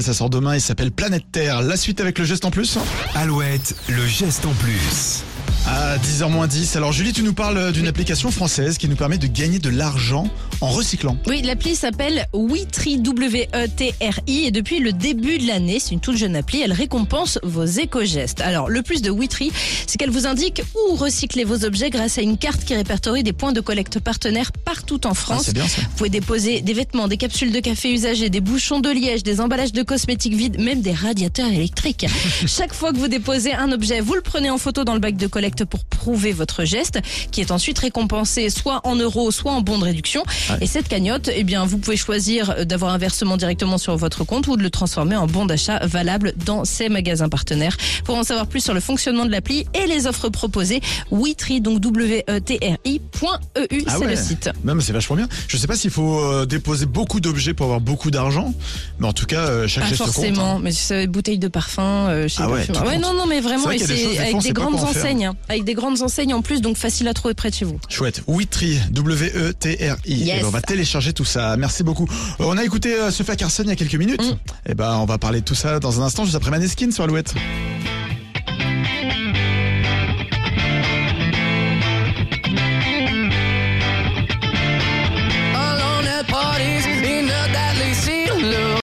Ça sort demain, il s'appelle Planète Terre. La suite avec le geste en plus Alouette, le geste en plus. À 10h 10. Alors Julie, tu nous parles d'une application française qui nous permet de gagner de l'argent en recyclant. Oui, l'appli s'appelle Wetri, W-E-T-R-I, et depuis le début de l'année, c'est une toute jeune appli, elle récompense vos éco-gestes. Alors, le plus de Wetri, c'est qu'elle vous indique où recycler vos objets grâce à une carte qui répertorie des points de collecte partenaires partout en Ah, France. c'est bien ça. Vous pouvez déposer des vêtements, des capsules de café usagées, des bouchons de liège, des emballages de cosmétiques vides, même des radiateurs électriques. Chaque fois que vous déposez un objet, vous le prenez en photo dans le bac de collecte pour prouver votre geste, qui est ensuite récompensé soit en euros, soit en bons de réduction. Ouais. Et cette cagnotte, eh bien, vous pouvez choisir d'avoir un versement directement sur votre compte ou de le transformer en bon d'achat valable dans ces magasins partenaires. Pour en savoir plus sur le fonctionnement de l'appli et les offres proposées, Wetri, donc W-E-T-R-I.eu, Ah c'est ouais. le site. Non mais c'est vachement bien. Je sais pas s'il faut euh, déposer beaucoup d'objets pour avoir beaucoup d'argent, mais en tout cas euh, chaque Pas geste compte. forcément, hein. mais c'est bouteilles de parfum, euh, chez Ah ouais, ouais, compte. non, non, mais vraiment, des c'est choses, des fois, avec des grandes enseignes, hein. avec des grandes enseignes en plus, donc facile à trouver près de chez vous. Chouette. Witry, W-E-T-R-I. Yes. Eh ben, on va télécharger tout ça. Merci beaucoup. Euh, on a écouté euh, Sophia Carson il y a quelques minutes. Mm. Et ben, on va parler de tout ça dans un instant, juste après Maneskin sur Alouette.